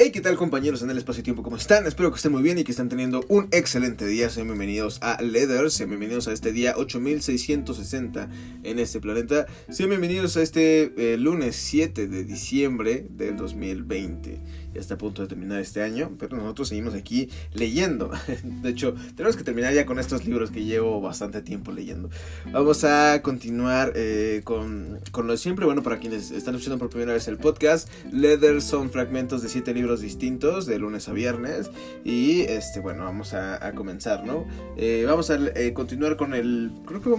Hey, ¿qué tal compañeros en el espacio-tiempo? ¿Cómo están? Espero que estén muy bien y que estén teniendo un excelente día. Sean bienvenidos a Leather, sean bienvenidos a este día 8660 en este planeta. Sean bienvenidos a este eh, lunes 7 de diciembre del 2020. Ya está a punto de terminar este año, pero nosotros seguimos aquí leyendo. De hecho, tenemos que terminar ya con estos libros que llevo bastante tiempo leyendo. Vamos a continuar eh, con, con lo de siempre. Bueno, para quienes están escuchando por primera vez el podcast, Leather son fragmentos de 7 libros distintos de lunes a viernes. Y este bueno vamos a, comenzar no eh, vamos a eh, continuar con el creo que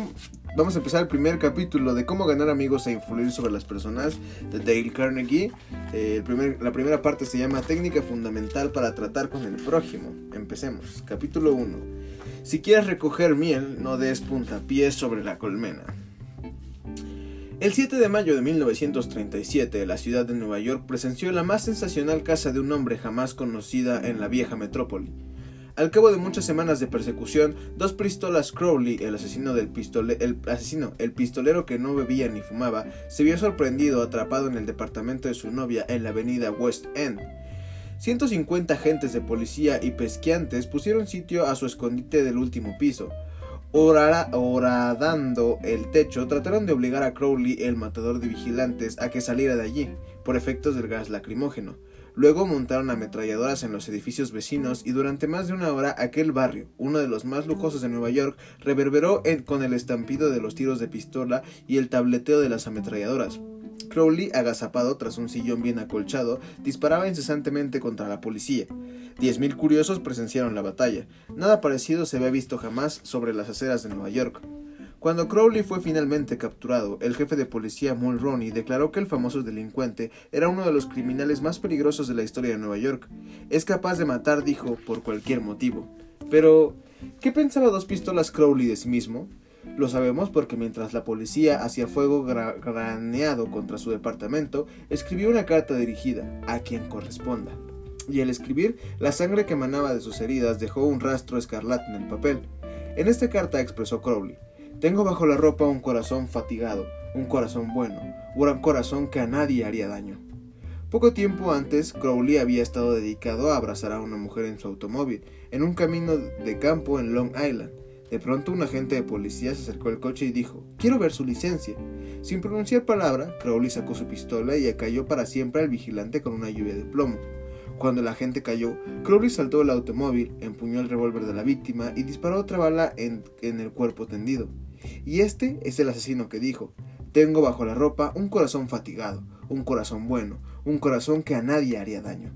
vamos a empezar el primer capítulo de cómo ganar amigos e influir sobre las personas de Dale Carnegie. Eh, el primer, la primera parte se llama técnica fundamental para tratar con el prójimo. Empecemos. Capítulo 1 si quieres recoger miel no des puntapiés sobre la colmena el 7 de mayo de 1937, la ciudad de Nueva York presenció la más sensacional caza de un hombre jamás conocida en la vieja metrópoli. Al cabo de muchas semanas de persecución, dos pistolas Crowley, el asesino del el asesino, el pistolero que no bebía ni fumaba, se vio sorprendido atrapado en el departamento de su novia en la avenida West End. 150 agentes de policía y pesquiantes pusieron sitio a su escondite del último piso. Horadando el techo, trataron de obligar a Crowley, el matador de vigilantes, a que saliera de allí, por efectos del gas lacrimógeno. Luego montaron ametralladoras en los edificios vecinos y durante más de una hora aquel barrio, uno de los más lujosos de Nueva York, reverberó con el estampido de los tiros de pistola y el tableteo de las ametralladoras. Crowley, agazapado tras un sillón bien acolchado, disparaba incesantemente contra la policía. Diez mil curiosos presenciaron la batalla. Nada parecido se había visto jamás sobre las aceras de Nueva York. Cuando Crowley fue finalmente capturado, el jefe de policía Mulroney declaró que el famoso delincuente era uno de los criminales más peligrosos de la historia de Nueva York. Es capaz de matar, dijo, por cualquier motivo. Pero, ¿qué pensaba dos pistolas Crowley de sí mismo? Lo sabemos porque mientras la policía hacía fuego graneado contra su departamento, escribió una carta dirigida a quien corresponda. Y al escribir, la sangre que emanaba de sus heridas dejó un rastro escarlata en el papel. En esta carta expresó Crowley, tengo bajo la ropa un corazón fatigado, un corazón bueno, un corazón que a nadie haría daño. Poco tiempo antes, Crowley había estado dedicado a abrazar a una mujer en su automóvil, en un camino de campo en Long Island. De pronto un agente de policía se acercó al coche y dijo, quiero ver su licencia. Sin pronunciar palabra, Crowley sacó su pistola y cayó para siempre al vigilante con una lluvia de plomo. Cuando el agente cayó, Crowley saltó del automóvil, empuñó el revólver de la víctima y disparó otra bala en, en el cuerpo tendido. Y este es el asesino que dijo, tengo bajo la ropa un corazón fatigado, un corazón bueno, un corazón que a nadie haría daño.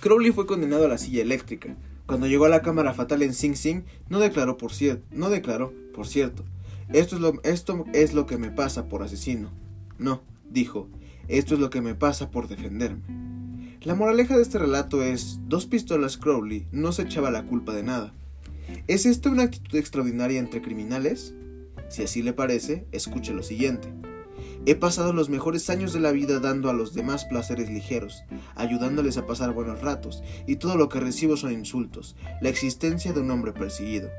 Crowley fue condenado a la silla eléctrica, cuando llegó a la cámara fatal en Sing Sing, no declaró por cierto, no declaró, por cierto, esto es, lo, esto es lo que me pasa por asesino. No, dijo, esto es lo que me pasa por defenderme. La moraleja de este relato es, dos pistolas Crowley no se echaba la culpa de nada. ¿Es esta una actitud extraordinaria entre criminales? Si así le parece, escuche lo siguiente. He pasado los mejores años de la vida dando a los demás placeres ligeros, ayudándoles a pasar buenos ratos, y todo lo que recibo son insultos, la existencia de un hombre perseguido.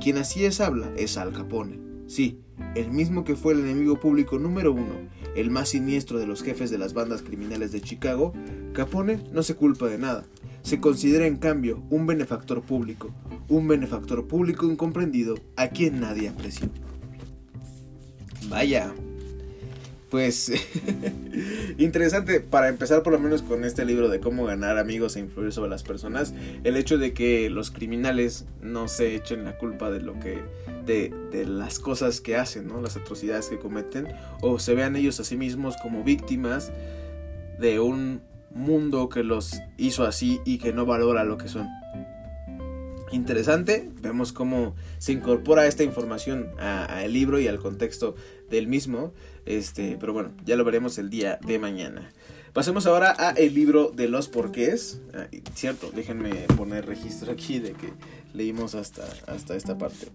Quien así es habla es Al Capone. Sí, el mismo que fue el enemigo público número uno, el más siniestro de los jefes de las bandas criminales de Chicago, Capone no se culpa de nada. Se considera en cambio un benefactor público, un benefactor público incomprendido a quien nadie apreció. Vaya, pues interesante para empezar por lo menos con este libro de cómo ganar amigos e influir sobre las personas el hecho de que los criminales no se echen la culpa de lo que de, las cosas que hacen no las atrocidades que cometen o se vean ellos a sí mismos como víctimas de un mundo que los hizo así y que no valora lo que son interesante. Vemos cómo se incorpora esta información al libro y al contexto del mismo. Este, pero bueno, ya lo veremos el día de mañana. Pasemos ahora a el libro de los porqués. Ah, cierto, déjenme poner registro aquí de que leímos hasta, hasta esta parte.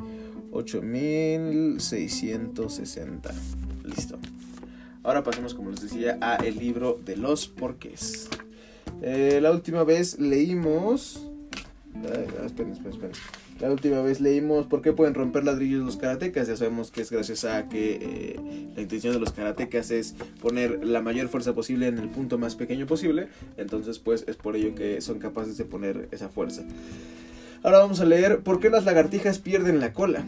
8660. Listo. Ahora pasemos, como les decía, a el libro de los porqués. Eh, la última vez leímos esperen, esperen, esperen. La última vez leímos por qué pueden romper ladrillos los karatecas. Ya sabemos que es gracias a que eh, la intención de los karatecas es poner la mayor fuerza posible en el punto más pequeño posible. Entonces, pues es por ello que son capaces de poner esa fuerza. Ahora vamos a leer por qué las lagartijas pierden la cola.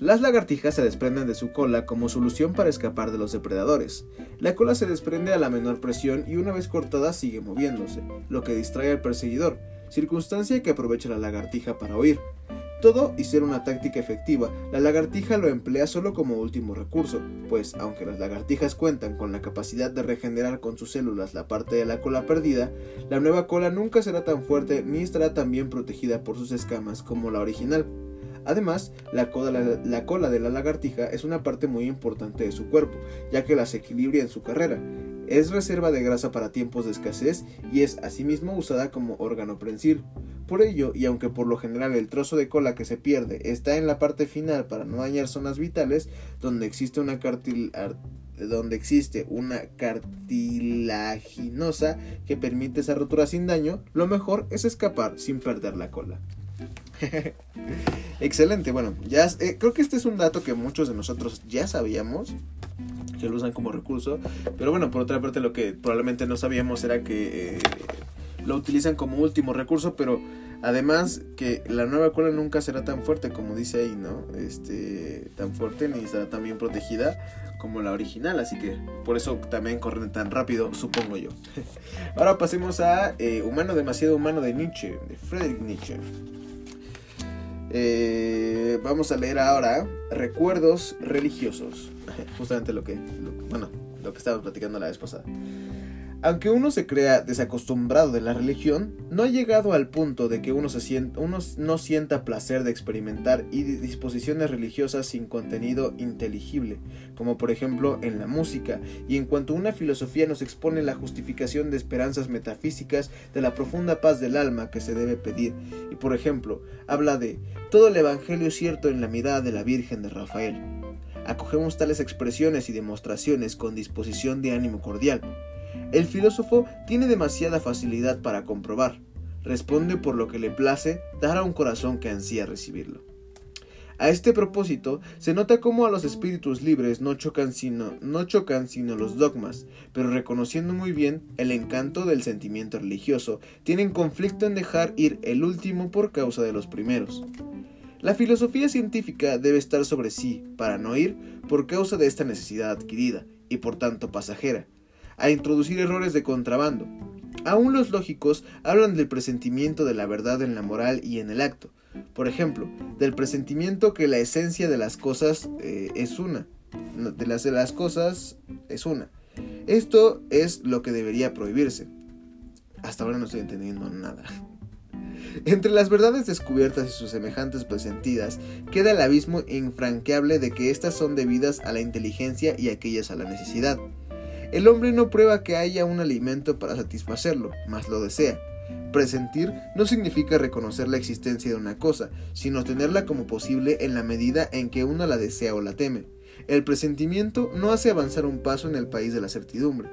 Las lagartijas se desprenden de su cola como solución para escapar de los depredadores. La cola se desprende a la menor presión y una vez cortada sigue moviéndose, lo que distrae al perseguidor, circunstancia que aprovecha la lagartija para huir. Todo y ser una táctica efectiva, la lagartija lo emplea solo como último recurso, pues aunque las lagartijas cuentan con la capacidad de regenerar con sus células la parte de la cola perdida, la nueva cola nunca será tan fuerte ni estará tan bien protegida por sus escamas como la original. Además, la cola, la, cola, de la lagartija es una parte muy importante de su cuerpo, ya que las equilibra en su carrera. Es reserva de grasa para tiempos de escasez y es asimismo usada como órgano prensil. Por ello, y aunque por lo general el trozo de cola que se pierde está en la parte final para no dañar zonas vitales, donde existe una donde existe una cartilaginosa que permite esa rotura sin daño, lo mejor es escapar sin perder la cola. Excelente, bueno, ya eh, creo que este es un dato que muchos de nosotros ya sabíamos que lo usan como recurso, pero bueno, por otra parte lo que probablemente no sabíamos era que eh, lo utilizan como último recurso, pero además que la nueva cola nunca será tan fuerte como dice ahí, ¿no? Este, tan fuerte ni estará tan bien protegida como la original, así que por eso también corren tan rápido, supongo yo. Ahora pasemos a eh, Humano demasiado humano de Nietzsche, de Friedrich Nietzsche. Eh, vamos a leer ahora Recuerdos religiosos. Justamente lo que, bueno, lo que estaba platicando la vez pasada. Aunque uno se crea desacostumbrado de la religión, no ha llegado al punto de que uno, se uno no sienta placer de experimentar y disposiciones religiosas sin contenido inteligible, como por ejemplo en la música, y en cuanto una filosofía nos expone la justificación de esperanzas metafísicas de la profunda paz del alma que se debe pedir, y por ejemplo, habla de todo el Evangelio cierto en la mirada de la Virgen de Rafael. Acogemos tales expresiones y demostraciones con disposición de ánimo cordial, el filósofo tiene demasiada facilidad para comprobar. Responde por lo que le place dar a un corazón que ansía recibirlo. A este propósito, se nota cómo a los espíritus libres no chocan, sino, no chocan sino los dogmas, pero reconociendo muy bien el encanto del sentimiento religioso, tienen conflicto en dejar ir el último por causa de los primeros. La filosofía científica debe estar sobre sí para no ir por causa de esta necesidad adquirida y por tanto pasajera, a introducir errores de contrabando. Aún los lógicos hablan del presentimiento de la verdad en la moral y en el acto. Por ejemplo, del presentimiento que la esencia de las cosas eh, es una. De las de las cosas es una. Esto es lo que debería prohibirse. Hasta ahora no estoy entendiendo nada. Entre las verdades descubiertas y sus semejantes presentidas, queda el abismo infranqueable de que éstas son debidas a la inteligencia y aquellas a la necesidad. El hombre no prueba que haya un alimento para satisfacerlo, mas lo desea. Presentir no significa reconocer la existencia de una cosa, sino tenerla como posible en la medida en que uno la desea o la teme. El presentimiento no hace avanzar un paso en el país de la certidumbre.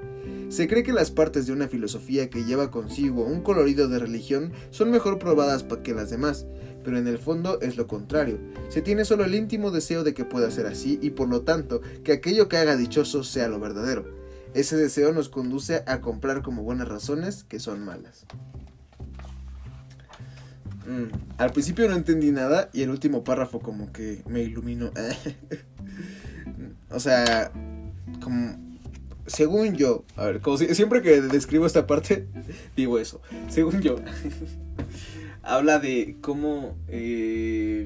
Se cree que las partes de una filosofía que lleva consigo un colorido de religión son mejor probadas que las demás, pero en el fondo es lo contrario. Se tiene solo el íntimo deseo de que pueda ser así y por lo tanto que aquello que haga dichoso sea lo verdadero. Ese deseo nos conduce a comprar como buenas razones que son malas. Mm, al principio no entendí nada y el último párrafo como que me iluminó. o sea, como según yo, a ver, siempre que describo esta parte, digo eso. Según yo, habla de cómo. Eh,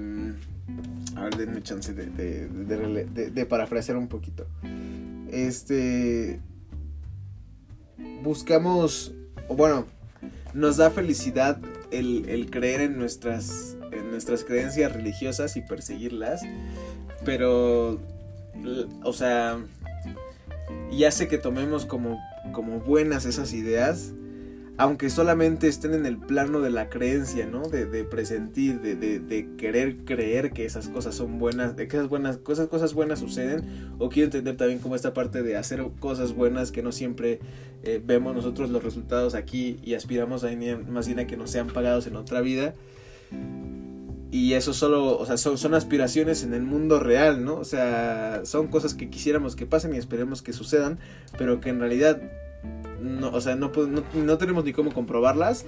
a ver, denme chance de, de, parafrasear un poquito. Este buscamos, o bueno, nos da felicidad el, creer en nuestras, en nuestras creencias religiosas y perseguirlas, pero, o sea, y hace que tomemos como, como buenas esas ideas, aunque solamente estén en el plano de la creencia, ¿no? De, presentir, de, querer creer que esas cosas son buenas, de que esas, buenas, cosas, cosas buenas suceden, o quiero entender también como esta parte de hacer cosas buenas que no siempre eh, vemos nosotros los resultados aquí y aspiramos a, más bien a que nos sean pagados en otra vida. y eso solo, o sea, son, son aspiraciones en el mundo real, ¿no? O sea, son cosas que quisiéramos que pasen y esperemos que sucedan, pero que en realidad, no, o sea, no, no, no tenemos ni cómo comprobarlas,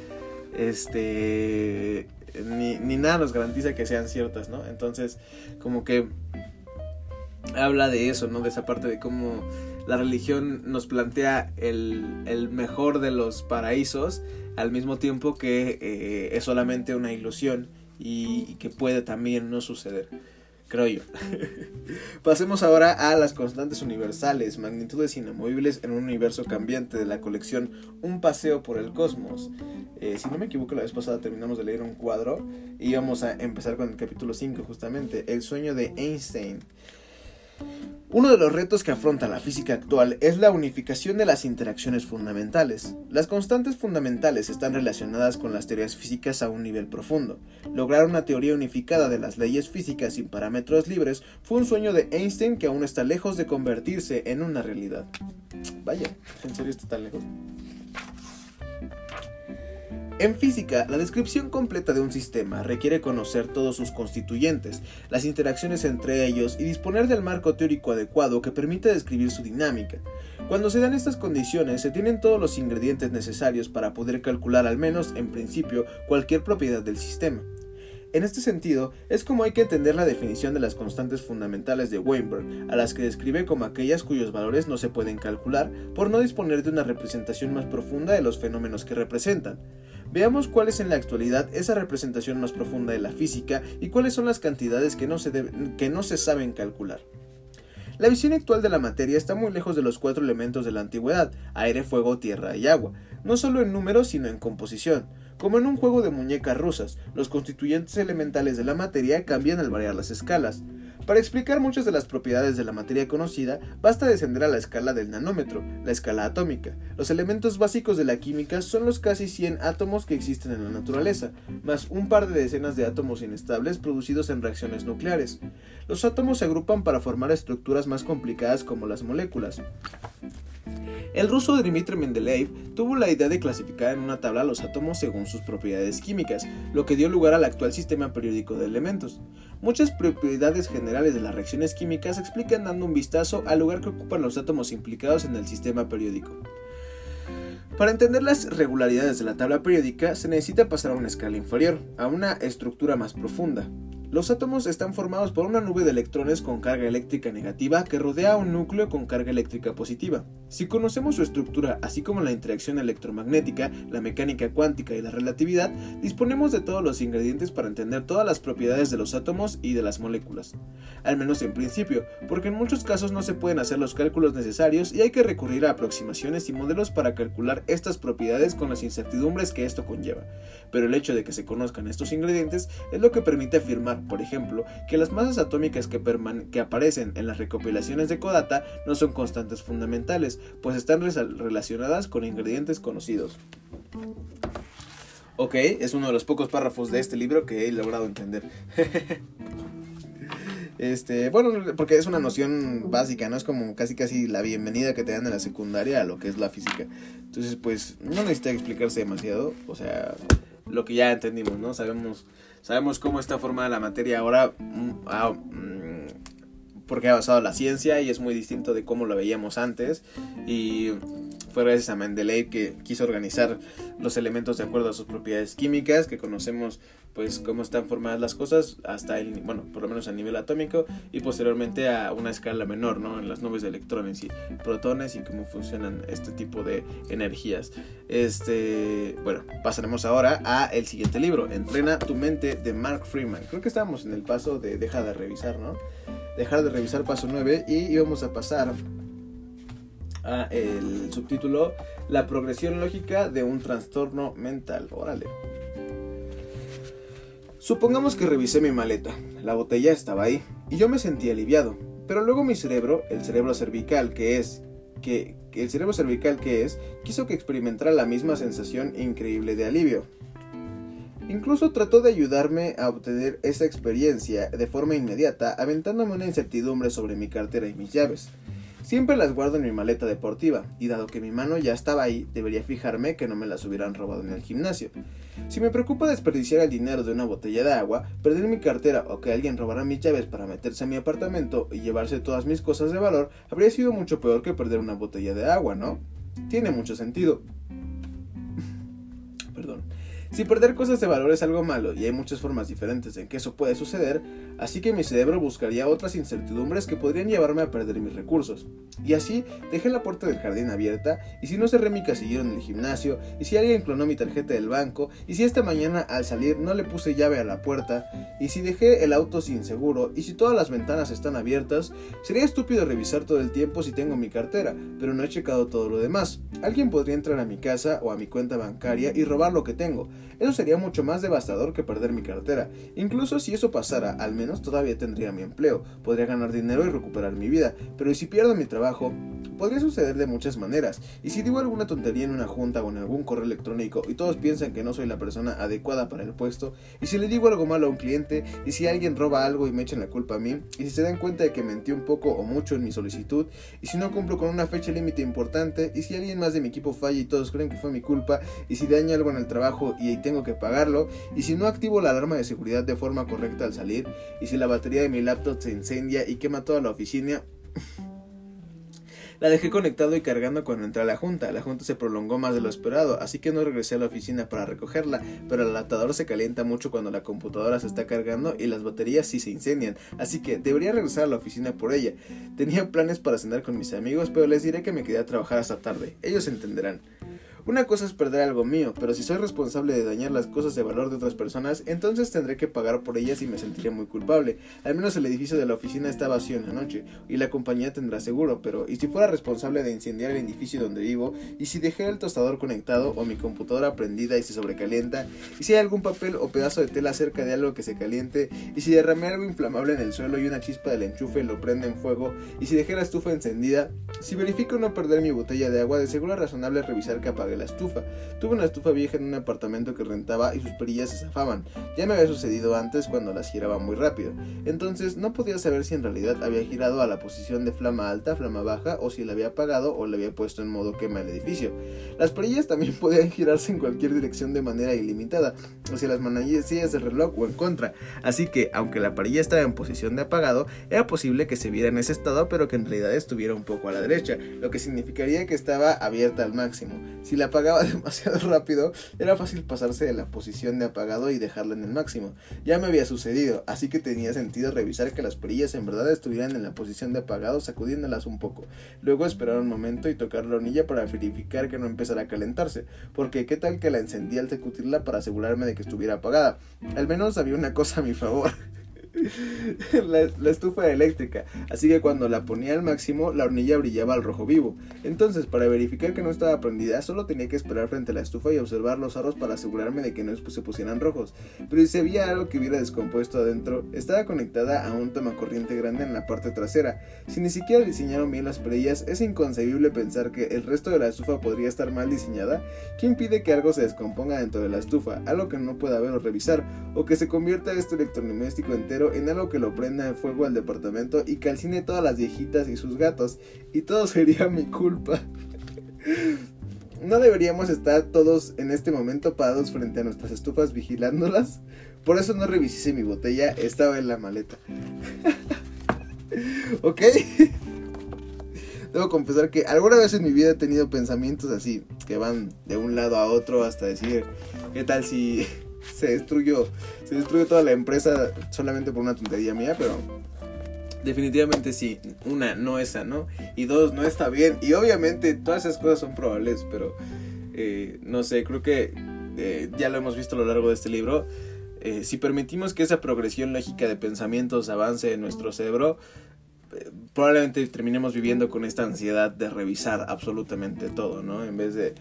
este, ni, ni nada nos garantiza que sean ciertas, ¿no? Entonces, como que habla de eso, ¿no? De esa parte de cómo la religión nos plantea el, el mejor de los paraísos al mismo tiempo que eh, es solamente una ilusión y, que puede también no suceder, creo yo. Pasemos ahora a las constantes universales, magnitudes inamovibles en un universo cambiante de la colección Un paseo por el cosmos. Eh, si no me equivoco, la vez pasada terminamos de leer un cuadro y vamos a empezar con el capítulo 5 justamente, El sueño de Einstein. Uno de los retos que afronta la física actual es la unificación de las interacciones fundamentales. Las constantes fundamentales están relacionadas con las teorías físicas a un nivel profundo. Lograr una teoría unificada de las leyes físicas sin parámetros libres fue un sueño de Einstein que aún está lejos de convertirse en una realidad. Vaya, ¿en serio está tan lejos? En física, la descripción completa de un sistema requiere conocer todos sus constituyentes, las interacciones entre ellos y disponer del marco teórico adecuado que permita describir su dinámica. Cuando se dan estas condiciones, se tienen todos los ingredientes necesarios para poder calcular al menos, en principio, cualquier propiedad del sistema. En este sentido, es como hay que entender la definición de las constantes fundamentales de Weinberg, a las que describe como aquellas cuyos valores no se pueden calcular por no disponer de una representación más profunda de los fenómenos que representan. Veamos cuál es en la actualidad esa representación más profunda de la física y cuáles son las cantidades que no se, que no se saben calcular. La visión actual de la materia está muy lejos de los cuatro elementos de la antigüedad, aire, fuego, tierra y agua, no solo en números sino en composición. Como en un juego de muñecas rusas, los constituyentes elementales de la materia cambian al variar las escalas. Para explicar muchas de las propiedades de la materia conocida, basta descender a la escala del nanómetro, la escala atómica. Los elementos básicos de la química son los casi 100 átomos que existen en la naturaleza, más un par de decenas de átomos inestables producidos en reacciones nucleares. Los átomos se agrupan para formar estructuras más complicadas como las moléculas. El ruso Dmitry Mendeleev tuvo la idea de clasificar en una tabla los átomos según sus propiedades químicas, lo que dio lugar al actual sistema periódico de elementos. Muchas propiedades generales de las reacciones químicas se explican dando un vistazo al lugar que ocupan los átomos implicados en el sistema periódico. Para entender las regularidades de la tabla periódica se necesita pasar a una escala inferior, a una estructura más profunda. Los átomos están formados por una nube de electrones con carga eléctrica negativa que rodea a un núcleo con carga eléctrica positiva. Si conocemos su estructura, así como la interacción electromagnética, la mecánica cuántica y la relatividad, disponemos de todos los ingredientes para entender todas las propiedades de los átomos y de las moléculas. Al menos en principio, porque en muchos casos no se pueden hacer los cálculos necesarios y hay que recurrir a aproximaciones y modelos para calcular estas propiedades con las incertidumbres que esto conlleva. Pero el hecho de que se conozcan estos ingredientes es lo que permite afirmar por ejemplo, que las masas atómicas que, aparecen en las recopilaciones de Kodata no son constantes fundamentales, pues están relacionadas con ingredientes conocidos. Ok, es uno de los pocos párrafos de este libro que he logrado entender. Este, bueno, porque es una noción básica, ¿no? Es como casi casi la bienvenida que te dan en la secundaria a lo que es la física. Entonces, pues, no necesita explicarse demasiado. O sea, lo que ya entendimos, ¿no? Sabemos Sabemos cómo está formada la materia ahora, mm, ah, mm, porque ha basado la ciencia y es muy distinto de cómo lo veíamos antes. Y fue gracias a Mendeleev que quiso organizar los elementos de acuerdo a sus propiedades químicas, que conocemos pues cómo están formadas las cosas hasta el, bueno, por lo menos a nivel atómico y posteriormente a una escala menor, ¿no? En las nubes de electrones y protones y cómo funcionan este tipo de energías. Este, bueno, pasaremos ahora a el siguiente libro, Entrena tu mente de Mark Freeman. Creo que estábamos en el paso de deja de revisar, ¿no? Dejar de revisar paso 9 y íbamos a pasar a el subtítulo La progresión lógica de un trastorno mental. Órale. Supongamos que revisé mi maleta, la botella estaba ahí, y yo me sentí aliviado, pero luego mi cerebro, el cerebro cervical que es, que, el cerebro cervical que es, quiso que experimentara la misma sensación increíble de alivio. Incluso trató de ayudarme a obtener esa experiencia de forma inmediata, aventándome una incertidumbre sobre mi cartera y mis llaves. Siempre las guardo en mi maleta deportiva, y dado que mi mano ya estaba ahí, debería fijarme que no me las hubieran robado en el gimnasio. Si me preocupa desperdiciar el dinero de una botella de agua, perder mi cartera o que alguien robara mis llaves para meterse a mi apartamento y llevarse todas mis cosas de valor, habría sido mucho peor que perder una botella de agua, ¿no? Tiene mucho sentido. Perdón. Si perder cosas de valor es algo malo y hay muchas formas diferentes en que eso puede suceder, así que mi cerebro buscaría otras incertidumbres que podrían llevarme a perder mis recursos. Y así dejé la puerta del jardín abierta, y si no cerré mi casillero en el gimnasio, y si alguien clonó mi tarjeta del banco, y si esta mañana al salir no le puse llave a la puerta, y si dejé el auto sin seguro, y si todas las ventanas están abiertas, sería estúpido revisar todo el tiempo si tengo mi cartera, pero no he checado todo lo demás. Alguien podría entrar a mi casa o a mi cuenta bancaria y robar lo que tengo, eso sería mucho más devastador que perder mi cartera. Incluso si eso pasara, al menos todavía tendría mi empleo, podría ganar dinero y recuperar mi vida. Pero si pierdo mi trabajo, podría suceder de muchas maneras. Y si digo alguna tontería en una junta o en algún correo electrónico y todos piensan que no soy la persona adecuada para el puesto, y si le digo algo malo a un cliente, y si alguien roba algo y me echan la culpa a mí, y si se dan cuenta de que mentí un poco o mucho en mi solicitud, y si no cumplo con una fecha límite importante, y si alguien más de mi equipo falla y todos creen que fue mi culpa, y si daño algo en el trabajo y tengo que pagarlo, y si no activo la alarma de seguridad de forma correcta al salir, y si la batería de mi laptop se incendia y quema toda la oficina, La dejé conectado y cargando cuando entré a la junta. La junta se prolongó más de lo esperado, así que no regresé a la oficina para recogerla, pero el adaptador se calienta mucho cuando la computadora se está cargando y las baterías sí se incendian, así que debería regresar a la oficina por ella. Tenía planes para cenar con mis amigos, pero les diré que me quedé a trabajar hasta tarde. Ellos entenderán. Una cosa es perder algo mío, pero si soy responsable de dañar las cosas de valor de otras personas, entonces tendré que pagar por ellas y me sentiría muy culpable. Al menos el edificio de la oficina está vacío en la noche, y la compañía tendrá seguro, pero ¿y si fuera responsable de incendiar el edificio donde vivo? ¿Y si dejé el tostador conectado o mi computadora prendida y se sobrecalienta? ¿Y si hay algún papel o pedazo de tela cerca de algo que se caliente? ¿Y si derramé algo inflamable en el suelo y una chispa del enchufe lo prende en fuego? ¿Y si dejé la estufa encendida? Si verifico no perder mi botella de agua, de seguro es razonable revisar que la estufa. Tuve una estufa vieja en un apartamento que rentaba y sus perillas se zafaban. Ya me había sucedido antes cuando las giraba muy rápido. Entonces no podía saber si en realidad había girado a la posición de flama alta, flama baja o si la había apagado o la había puesto en modo quema el edificio. Las perillas también podían girarse en cualquier dirección de manera ilimitada, hacia las manecillas del reloj o en contra. Así que, aunque la perilla estaba en posición de apagado, era posible que se viera en ese estado, pero que en realidad estuviera un poco a la derecha, lo que significaría que estaba abierta al máximo. Si la apagaba demasiado rápido, era fácil pasarse de la posición de apagado y dejarla en el máximo. Ya me había sucedido, así que tenía sentido revisar que las perillas en verdad estuvieran en la posición de apagado, sacudiéndolas un poco. Luego esperar un momento y tocar la hornilla para verificar que no empezara a calentarse, porque qué tal que la encendí al sacudirla para asegurarme de que estuviera apagada. Al menos había una cosa a mi favor. la, estufa eléctrica, así que cuando la ponía al máximo la hornilla brillaba al rojo vivo. Entonces, para verificar que no estaba prendida, solo tenía que esperar frente a la estufa y observar los aros para asegurarme de que no se pusieran rojos. Pero si veía algo que hubiera descompuesto adentro, estaba conectada a un tomacorriente grande en la parte trasera. Si ni siquiera diseñaron bien las perillas, es inconcebible pensar que el resto de la estufa podría estar mal diseñada. ¿Quién pide que algo se descomponga dentro de la estufa? Algo que no pueda ver o revisar, o que se convierta este electrodoméstico entero en algo que lo prenda en fuego al departamento y calcine todas las viejitas y sus gatos. Y todo sería mi culpa. ¿No deberíamos estar todos en este momento parados frente a nuestras estufas vigilándolas? Por eso no revisé mi botella, estaba en la maleta. ¿Ok? Debo confesar que alguna vez en mi vida he tenido pensamientos así, que van de un lado a otro hasta decir, ¿qué tal si se destruyó, se destruyó toda la empresa solamente por una tontería mía, pero definitivamente sí, una, no esa, ¿no? Y dos, no está bien. Y obviamente todas esas cosas son probables, pero eh, no sé, creo que eh, ya lo hemos visto a lo largo de este libro. Eh, si permitimos que esa progresión lógica de pensamientos avance en nuestro cerebro, probablemente terminemos viviendo con esta ansiedad de revisar absolutamente todo, ¿no? En vez de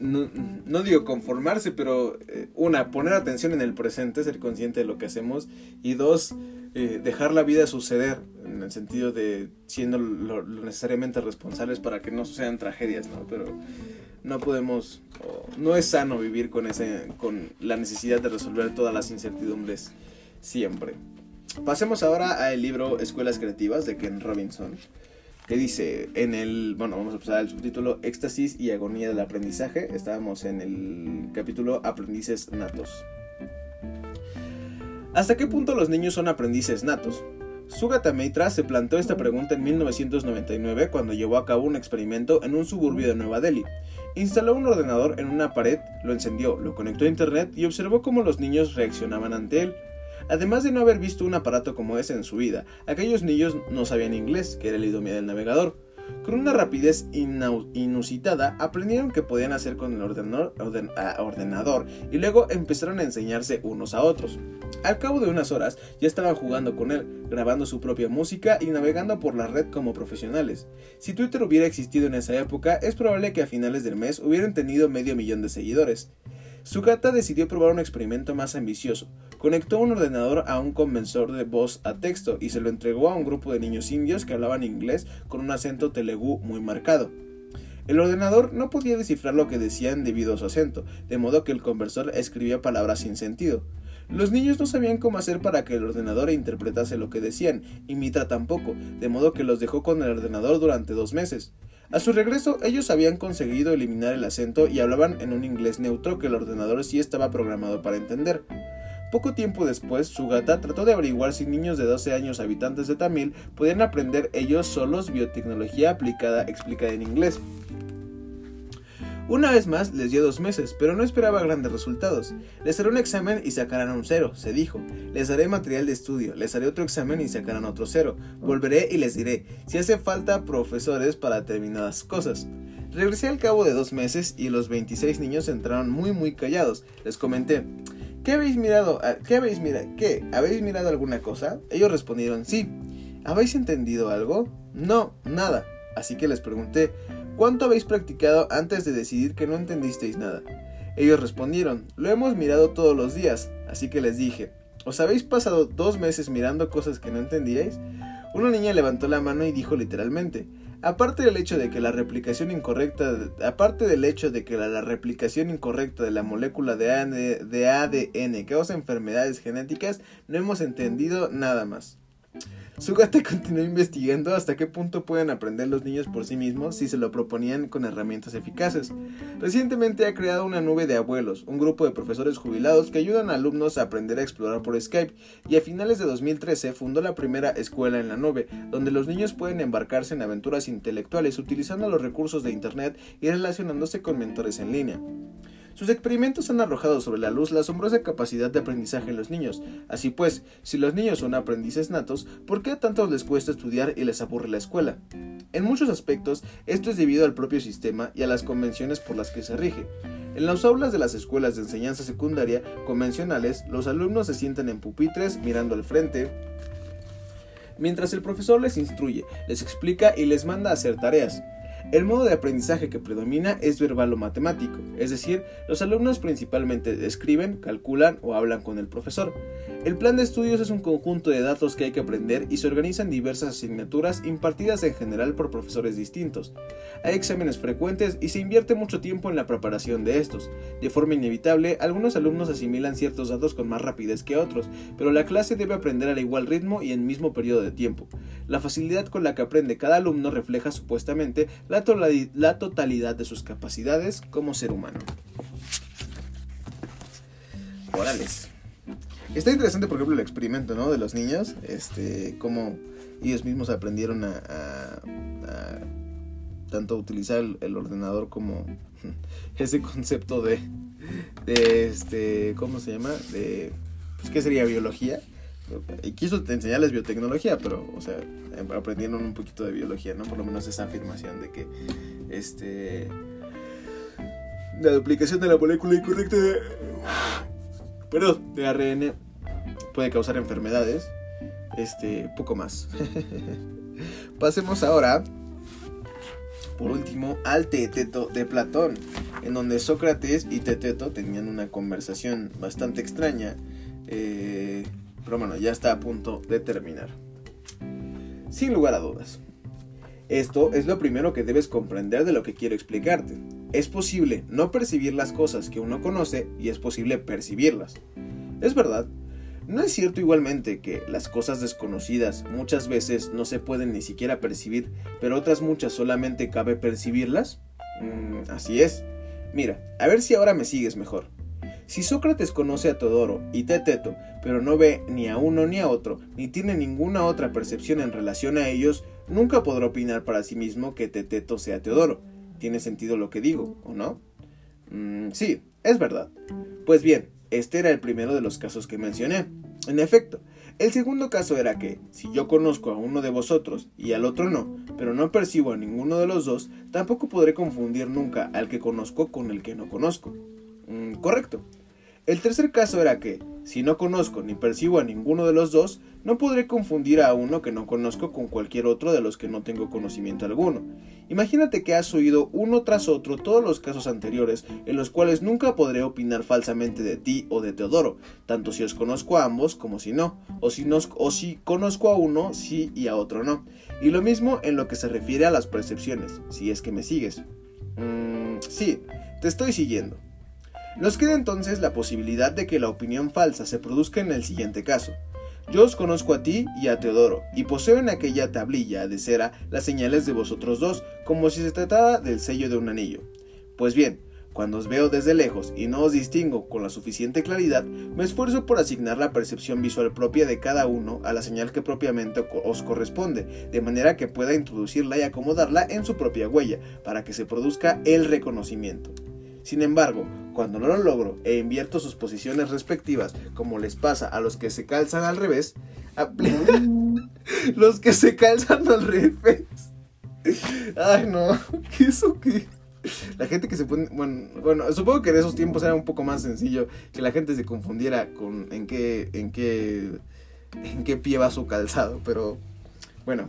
no, digo conformarse, pero eh, una, poner atención en el presente, ser consciente de lo que hacemos, y dos, eh, dejar la vida suceder, en el sentido de siendo lo, necesariamente responsables para que no sean tragedias, ¿no? Pero no podemos, no es sano vivir con, ese, con la necesidad de resolver todas las incertidumbres siempre. Pasemos ahora al libro Escuelas Creativas de Ken Robinson que dice en el, bueno, vamos a pasar al subtítulo Éxtasis y agonía del aprendizaje. Estábamos en el capítulo Aprendices natos. ¿Hasta qué punto los niños son aprendices natos? Sugata Mitra se planteó esta pregunta en 1999 cuando llevó a cabo un experimento en un suburbio de Nueva Delhi. Instaló un ordenador en una pared, lo encendió, lo conectó a internet y observó cómo los niños reaccionaban ante él. Además de no haber visto un aparato como ese en su vida, aquellos niños no sabían inglés, que era el idioma del navegador. Con una rapidez inusitada, aprendieron que podían hacer con el ordenador, ordenador y luego empezaron a enseñarse unos a otros. Al cabo de unas horas, ya estaban jugando con él, grabando su propia música y navegando por la red como profesionales. Si Twitter hubiera existido en esa época, es probable que a finales del mes hubieran tenido medio millón de seguidores. Sugata decidió probar un experimento más ambicioso. Conectó un ordenador a un conversor de voz a texto y se lo entregó a un grupo de niños indios que hablaban inglés con un acento telugu muy marcado. El ordenador no podía descifrar lo que decían debido a su acento, de modo que el conversor escribía palabras sin sentido. Los niños no sabían cómo hacer para que el ordenador interpretase lo que decían, y Mitra tampoco, de modo que los dejó con el ordenador durante dos meses. A su regreso, ellos habían conseguido eliminar el acento y hablaban en un inglés neutro que el ordenador sí estaba programado para entender. Poco tiempo después, Sugata trató de averiguar si niños de 12 años habitantes de Tamil podían aprender ellos solos biotecnología aplicada explicada en inglés. Una vez más les dio dos meses, pero no esperaba grandes resultados. Les haré un examen y sacarán un cero, se dijo. Les haré material de estudio, les haré otro examen y sacarán otro cero. Volveré y les diré si hace falta profesores para determinadas cosas. Regresé al cabo de dos meses y los 26 niños entraron muy muy callados. Les comenté, ¿qué habéis mirado? ¿Qué habéis mirado? ¿Qué? ¿Habéis mirado alguna cosa? Ellos respondieron, sí. ¿Habéis entendido algo? No, nada. Así que les pregunté, ¿Cuánto habéis practicado antes de decidir que no entendisteis nada? Ellos respondieron, lo hemos mirado todos los días, así que les dije, ¿os habéis pasado dos meses mirando cosas que no entendíais? Una niña levantó la mano y dijo literalmente, aparte del hecho de que la replicación incorrecta, aparte del hecho de que la, replicación incorrecta de la molécula de de ADN causa enfermedades genéticas, no hemos entendido nada más. Sugata continuó investigando hasta qué punto pueden aprender los niños por sí mismos si se lo proponían con herramientas eficaces. Recientemente ha creado una nube de abuelos, un grupo de profesores jubilados que ayudan a alumnos a aprender a explorar por Skype, y a finales de 2013 fundó la primera escuela en la nube, donde los niños pueden embarcarse en aventuras intelectuales utilizando los recursos de Internet y relacionándose con mentores en línea. Sus experimentos han arrojado sobre la luz la asombrosa capacidad de aprendizaje en los niños. Así pues, si los niños son aprendices natos, ¿por qué a tantos les cuesta estudiar y les aburre la escuela? En muchos aspectos, esto es debido al propio sistema y a las convenciones por las que se rige. En las aulas de las escuelas de enseñanza secundaria convencionales, los alumnos se sientan en pupitres mirando al frente, mientras el profesor les instruye, les explica y les manda hacer tareas. El modo de aprendizaje que predomina es verbal o matemático, es decir, los alumnos principalmente escriben, calculan o hablan con el profesor. El plan de estudios es un conjunto de datos que hay que aprender y se organizan diversas asignaturas impartidas en general por profesores distintos. Hay exámenes frecuentes y se invierte mucho tiempo en la preparación de estos. De forma inevitable, algunos alumnos asimilan ciertos datos con más rapidez que otros, pero la clase debe aprender al igual ritmo y en mismo periodo de tiempo. La facilidad con la que aprende cada alumno refleja supuestamente la totalidad de sus capacidades como ser humano. Orales. Está interesante, por ejemplo, el experimento, ¿no? De los niños, este, cómo ellos mismos aprendieron a, tanto utilizar el, ordenador como ese concepto de, de, este, ¿cómo se llama? De, pues, ¿qué sería biología? y quiso enseñarles biotecnología, pero, o sea, aprendieron un poquito de biología, ¿no? Por lo menos esa afirmación de que, este, la duplicación de la molécula incorrecta perdón, de puede causar enfermedades, este, poco más. Pasemos ahora, por último, al Teteto de Platón, en donde Sócrates y Teteto tenían una conversación bastante extraña. Eh, pero bueno, ya está a punto de terminar. Sin lugar a dudas. Esto es lo primero que debes comprender de lo que quiero explicarte. Es posible no percibir las cosas que uno conoce y es posible percibirlas. Es verdad, ¿No es cierto igualmente que las cosas desconocidas muchas veces no se pueden ni siquiera percibir, pero otras muchas solamente cabe percibirlas? Mm, así es. Mira, a ver si ahora me sigues mejor. Si Sócrates conoce a Teodoro y Teteto, pero no ve ni a uno ni a otro, ni tiene ninguna otra percepción en relación a ellos, nunca podrá opinar para sí mismo que Teteto sea Teodoro. ¿Tiene sentido lo que digo, o no? Mm, sí, es verdad. Pues bien, este era el primero de los casos que mencioné. En efecto, el segundo caso era que, si yo conozco a uno de vosotros y al otro no, pero no percibo a ninguno de los dos, tampoco podré confundir nunca al que conozco con el que no conozco. Mm, correcto. El tercer caso era que, si no conozco ni percibo a ninguno de los dos, no podré confundir a uno que no conozco con cualquier otro de los que no tengo conocimiento alguno. Imagínate que has oído uno tras otro todos los casos anteriores en los cuales nunca podré opinar falsamente de ti o de Teodoro, tanto si os conozco a ambos como si no, o si, o si conozco a uno sí y a otro no. Y lo mismo en lo que se refiere a las percepciones, si es que me sigues. Mm, sí, te estoy siguiendo. Nos queda entonces la posibilidad de que la opinión falsa se produzca en el siguiente caso. Yo os conozco a ti y a Teodoro, y poseo en aquella tablilla de cera las señales de vosotros dos, como si se tratara del sello de un anillo. Pues bien, cuando os veo desde lejos y no os distingo con la suficiente claridad, me esfuerzo por asignar la percepción visual propia de cada uno a la señal que propiamente os corresponde, de manera que pueda introducirla y acomodarla en su propia huella, para que se produzca el reconocimiento. Sin embargo, cuando no lo logro e invierto sus posiciones respectivas, como les pasa a los que se calzan al revés, los que se calzan al revés. Ay, no, ¿qué eso qué? La gente que se pone, bueno, bueno, supongo que en esos tiempos era un poco más sencillo que la gente se confundiera con en qué en qué en qué pie va su calzado, pero bueno,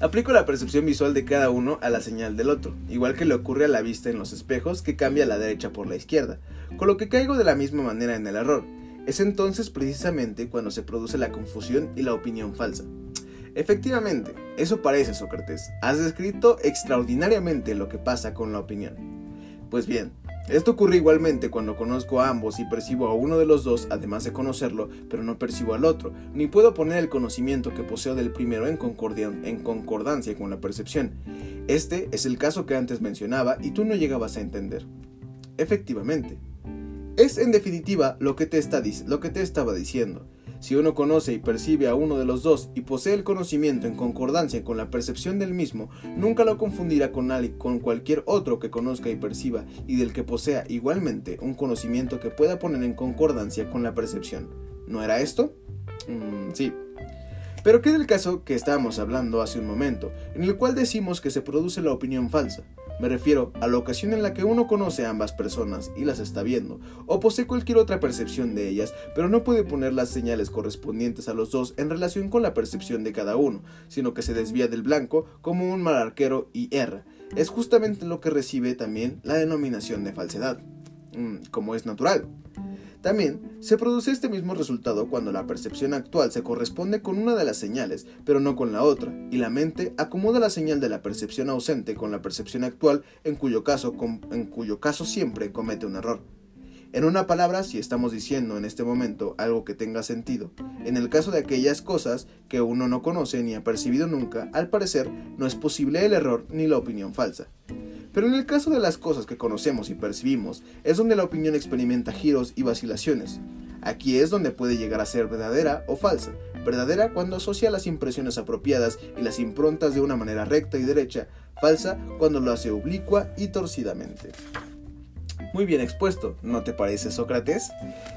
Aplico la percepción visual de cada uno a la señal del otro, igual que le ocurre a la vista en los espejos que cambia la derecha por la izquierda, con lo que caigo de la misma manera en el error. Es entonces precisamente cuando se produce la confusión y la opinión falsa. Efectivamente, eso parece Sócrates. Has descrito extraordinariamente lo que pasa con la opinión. Pues bien, esto ocurre igualmente cuando conozco a ambos y percibo a uno de los dos, además de conocerlo, pero no percibo al otro, ni puedo poner el conocimiento que poseo del primero en, en concordancia con la percepción. Este es el caso que antes mencionaba y tú no llegabas a entender. Efectivamente. Es en definitiva lo que te, está, lo que te estaba diciendo. Si uno conoce y percibe a uno de los dos y posee el conocimiento en concordancia con la percepción del mismo, nunca lo confundirá con, con cualquier otro que conozca y perciba y del que posea igualmente un conocimiento que pueda poner en concordancia con la percepción. ¿No era esto? Mm, sí. Pero ¿qué del caso que estábamos hablando hace un momento, en el cual decimos que se produce la opinión falsa? Me refiero a la ocasión en la que uno conoce a ambas personas y las está viendo, o posee cualquier otra percepción de ellas, pero no puede poner las señales correspondientes a los dos en relación con la percepción de cada uno, sino que se desvía del blanco como un mal arquero y erra. Es justamente lo que recibe también la denominación de falsedad, mm, como es natural. También se produce este mismo resultado cuando la percepción actual se corresponde con una de las señales, pero no con la otra, y la mente acomoda la señal de la percepción ausente con la percepción actual, en cuyo caso, en cuyo caso siempre comete un error. En una palabra, si estamos diciendo en este momento algo que tenga sentido, en el caso de aquellas cosas que uno no conoce ni ha percibido nunca, al parecer no es posible el error ni la opinión falsa. Pero en el caso de las cosas que conocemos y percibimos, es donde la opinión experimenta giros y vacilaciones. Aquí es donde puede llegar a ser verdadera o falsa. Verdadera cuando asocia las impresiones apropiadas y las improntas de una manera recta y derecha. Falsa cuando lo hace oblicua y torcidamente. Muy bien expuesto, ¿no te parece Sócrates?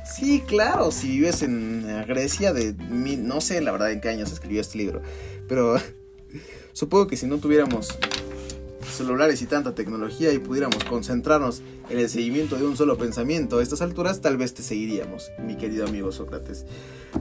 Sí, claro, si vives en Grecia de... No sé la verdad en qué años escribió este libro, pero supongo que si no tuviéramos celulares y tanta tecnología y pudiéramos concentrarnos en el seguimiento de un solo pensamiento a estas alturas, tal vez te seguiríamos, mi querido amigo Sócrates.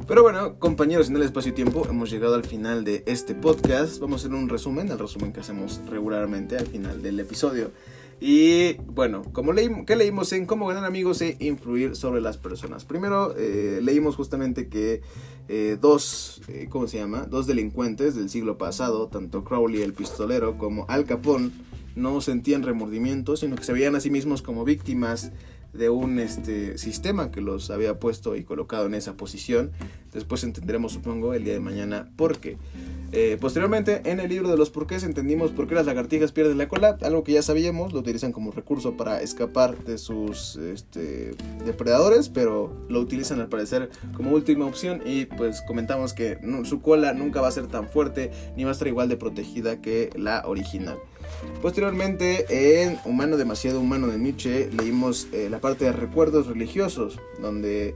Pero bueno, compañeros, en el espacio y tiempo hemos llegado al final de este podcast. Vamos a hacer un resumen, el resumen que hacemos regularmente al final del episodio. Y bueno, como leímos, ¿qué leímos en Cómo ganar amigos e influir sobre las personas? Primero eh, leímos justamente que eh, dos, eh, ¿cómo se llama? Dos delincuentes del siglo pasado, tanto Crowley el pistolero como Al Capone, no sentían remordimiento, sino que se veían a sí mismos como víctimas de un este, sistema que los había puesto y colocado en esa posición. Después entenderemos, supongo, el día de mañana por qué. Eh, posteriormente, en el libro de los porqués entendimos por qué las lagartijas pierden la cola, algo que ya sabíamos, lo utilizan como recurso para escapar de sus este, depredadores, pero lo utilizan al parecer como última opción y pues comentamos que su cola nunca va a ser tan fuerte ni va a estar igual de protegida que la original. Posteriormente, en Humano demasiado humano de Nietzsche, leímos eh, la parte de recuerdos religiosos, donde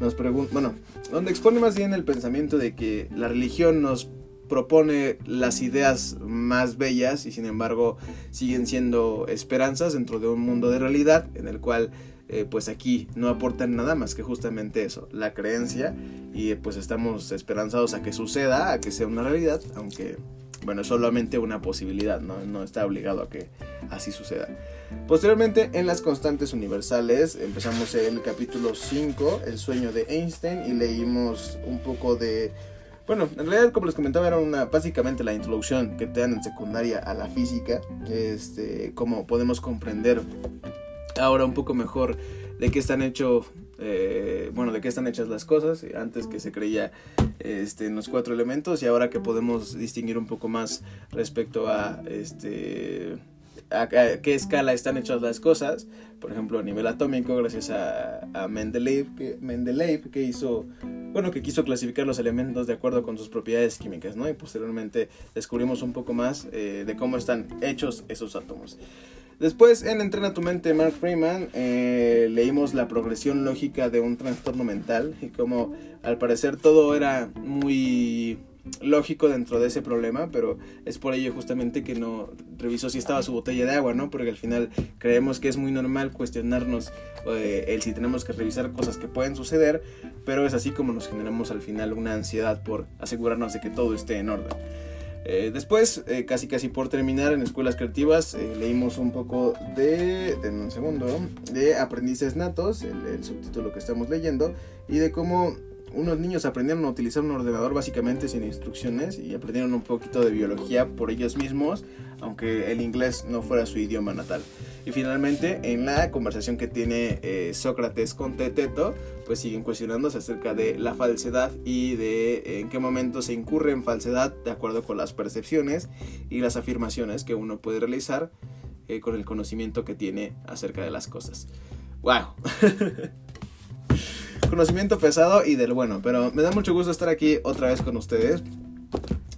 nos pregunta, bueno, donde expone más bien el pensamiento de que la religión nos propone las ideas más bellas y sin embargo siguen siendo esperanzas dentro de un mundo de realidad en el cual eh, pues aquí no aportan nada más que justamente eso, la creencia y pues estamos esperanzados a que suceda, a que sea una realidad, aunque bueno, es solamente una posibilidad, ¿no? no está obligado a que así suceda. Posteriormente, en las constantes universales, empezamos el capítulo 5, el sueño de Einstein, y leímos un poco de... Bueno, en realidad, como les comentaba, era una, básicamente la introducción que te dan en secundaria a la física, este, cómo podemos comprender ahora un poco mejor de qué están hechos eh, bueno, de qué están hechas las cosas. Antes que se creía este, en los cuatro elementos y ahora que podemos distinguir un poco más respecto a este a, qué escala están hechas las cosas, por ejemplo a nivel atómico, gracias a, a Mendeleev, que, Mendeleev, que hizo, bueno, que quiso clasificar los elementos de acuerdo con sus propiedades químicas, ¿no? Y posteriormente descubrimos un poco más eh, de cómo están hechos esos átomos. Después, en Entrena tu mente, Mark Freeman, eh, leímos la progresión lógica de un trastorno mental y cómo al parecer todo era muy lógico dentro de ese problema, pero es por ello justamente que no revisó si estaba su botella de agua, ¿no? Porque al final creemos que es muy normal cuestionarnos eh, el si tenemos que revisar cosas que pueden suceder, pero es así como nos generamos al final una ansiedad por asegurarnos de que todo esté en orden. Eh, después, eh, casi casi por terminar en escuelas creativas, leímos un poco de, de un segundo, de aprendices natos, el, subtítulo que estamos leyendo, y de cómo unos niños aprendieron a utilizar un ordenador básicamente sin instrucciones y aprendieron un poquito de biología por ellos mismos, aunque el inglés no fuera su idioma natal. Y finalmente, en la conversación que tiene eh, Sócrates con Teteto, pues siguen cuestionándose acerca de la falsedad y de en qué momento se incurre en falsedad de acuerdo con las percepciones y las afirmaciones que uno puede realizar eh, con el conocimiento que tiene acerca de las cosas. ¡Wow! conocimiento pesado y del bueno, pero me da mucho gusto estar aquí otra vez con ustedes.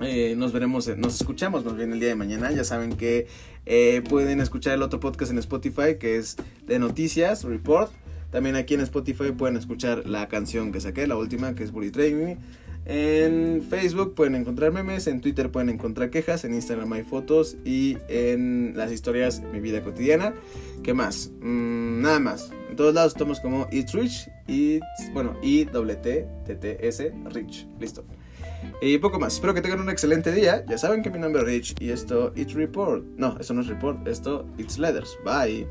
Eh, nos veremos, nos escuchamos más bien el día de mañana. Ya saben que eh, pueden escuchar el otro podcast en Spotify que es de noticias, Report. También aquí en Spotify pueden escuchar la canción que saqué, la última, que es Bully Training. En Facebook pueden encontrar memes, en Twitter pueden encontrar quejas, en Instagram hay fotos y en las historias mi vida cotidiana. ¿Qué más? Mm, nada más. En todos lados estamos como It's Rich, It's, bueno, I T T T S Rich. Listo. Y poco más. Espero que tengan un excelente día. Ya saben que mi nombre es Rich y esto It's Report. No, esto no es Report, esto It's Letters. Bye.